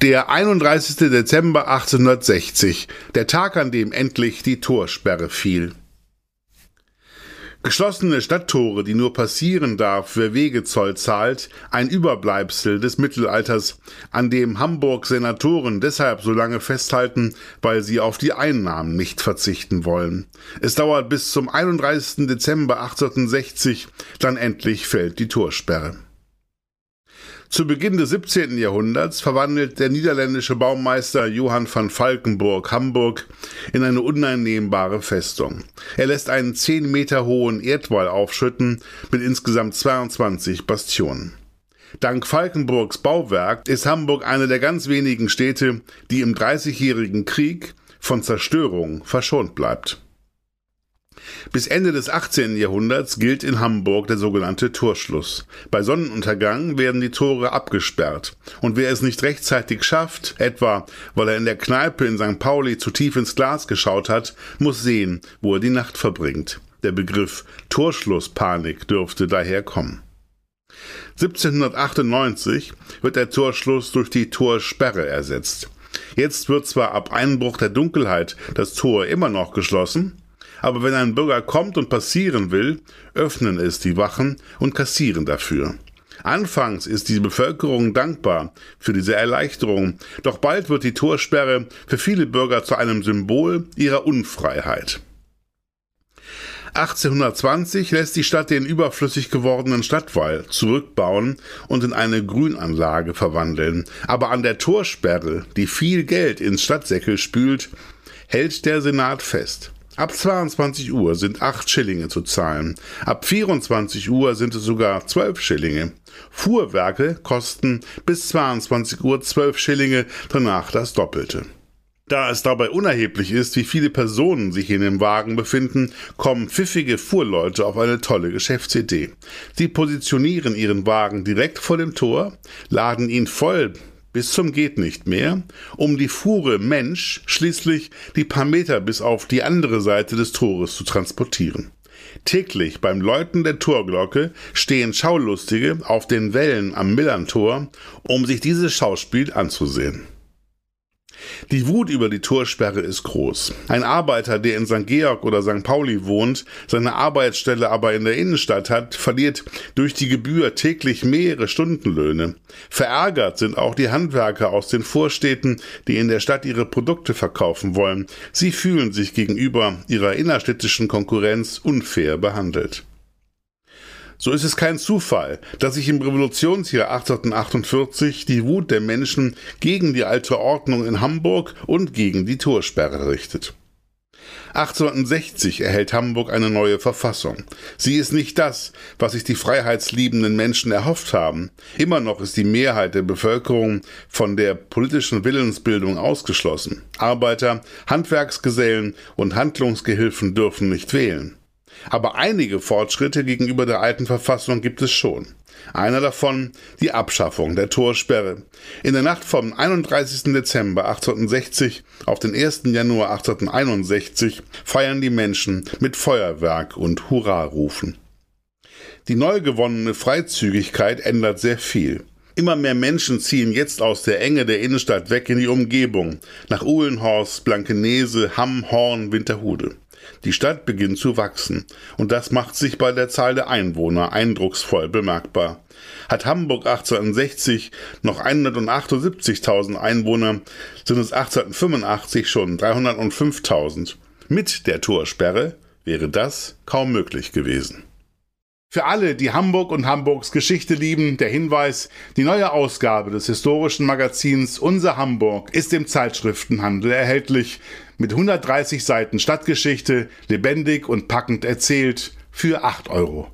Der 31. Dezember 1860, der Tag, an dem endlich die Torsperre fiel. Geschlossene Stadttore, die nur passieren darf, wer Wegezoll zahlt, ein Überbleibsel des Mittelalters, an dem Hamburg Senatoren deshalb so lange festhalten, weil sie auf die Einnahmen nicht verzichten wollen. Es dauert bis zum 31. Dezember 1860, dann endlich fällt die Torsperre. Zu Beginn des 17. Jahrhunderts verwandelt der niederländische Baumeister Johann van Falkenburg Hamburg in eine uneinnehmbare Festung. Er lässt einen 10 Meter hohen Erdwall aufschütten mit insgesamt 22 Bastionen. Dank Falkenburgs Bauwerk ist Hamburg eine der ganz wenigen Städte, die im Dreißigjährigen Krieg von Zerstörung verschont bleibt. Bis Ende des 18. Jahrhunderts gilt in Hamburg der sogenannte Torschluss. Bei Sonnenuntergang werden die Tore abgesperrt. Und wer es nicht rechtzeitig schafft, etwa weil er in der Kneipe in St. Pauli zu tief ins Glas geschaut hat, muss sehen, wo er die Nacht verbringt. Der Begriff Torschlusspanik dürfte daher kommen. 1798 wird der Torschluss durch die Torsperre ersetzt. Jetzt wird zwar ab Einbruch der Dunkelheit das Tor immer noch geschlossen, aber wenn ein Bürger kommt und passieren will, öffnen es die Wachen und kassieren dafür. Anfangs ist die Bevölkerung dankbar für diese Erleichterung, doch bald wird die Torsperre für viele Bürger zu einem Symbol ihrer Unfreiheit. 1820 lässt die Stadt den überflüssig gewordenen Stadtwall zurückbauen und in eine Grünanlage verwandeln. Aber an der Torsperre, die viel Geld ins Stadtsäckel spült, hält der Senat fest. Ab 22 Uhr sind 8 Schillinge zu zahlen. Ab 24 Uhr sind es sogar 12 Schillinge. Fuhrwerke kosten bis 22 Uhr 12 Schillinge, danach das Doppelte. Da es dabei unerheblich ist, wie viele Personen sich in dem Wagen befinden, kommen pfiffige Fuhrleute auf eine tolle Geschäftsidee. Sie positionieren ihren Wagen direkt vor dem Tor, laden ihn voll bis zum geht nicht mehr, um die Fuhre Mensch schließlich die paar Meter bis auf die andere Seite des Tores zu transportieren. Täglich beim Läuten der Torglocke stehen Schaulustige auf den Wellen am Millerntor, um sich dieses Schauspiel anzusehen. Die Wut über die Torsperre ist groß. Ein Arbeiter, der in St. Georg oder St. Pauli wohnt, seine Arbeitsstelle aber in der Innenstadt hat, verliert durch die Gebühr täglich mehrere Stundenlöhne. Verärgert sind auch die Handwerker aus den Vorstädten, die in der Stadt ihre Produkte verkaufen wollen. Sie fühlen sich gegenüber ihrer innerstädtischen Konkurrenz unfair behandelt. So ist es kein Zufall, dass sich im Revolutionsjahr 1848 die Wut der Menschen gegen die alte Ordnung in Hamburg und gegen die Torsperre richtet. 1860 erhält Hamburg eine neue Verfassung. Sie ist nicht das, was sich die freiheitsliebenden Menschen erhofft haben. Immer noch ist die Mehrheit der Bevölkerung von der politischen Willensbildung ausgeschlossen. Arbeiter, Handwerksgesellen und Handlungsgehilfen dürfen nicht wählen. Aber einige Fortschritte gegenüber der alten Verfassung gibt es schon. Einer davon die Abschaffung der Torsperre. In der Nacht vom 31. Dezember 1860 auf den 1. Januar 1861 feiern die Menschen mit Feuerwerk und Hurrarufen. Die neu gewonnene Freizügigkeit ändert sehr viel. Immer mehr Menschen ziehen jetzt aus der Enge der Innenstadt weg in die Umgebung, nach Uhlenhorst, Blankenese, Hamm, Horn, Winterhude. Die Stadt beginnt zu wachsen, und das macht sich bei der Zahl der Einwohner eindrucksvoll bemerkbar. Hat Hamburg 1860 noch 178.000 Einwohner, sind es 1885 schon 305.000. Mit der Torsperre wäre das kaum möglich gewesen. Für alle, die Hamburg und Hamburgs Geschichte lieben, der Hinweis, die neue Ausgabe des historischen Magazins Unser Hamburg ist im Zeitschriftenhandel erhältlich mit 130 Seiten Stadtgeschichte, lebendig und packend erzählt für 8,95 Euro.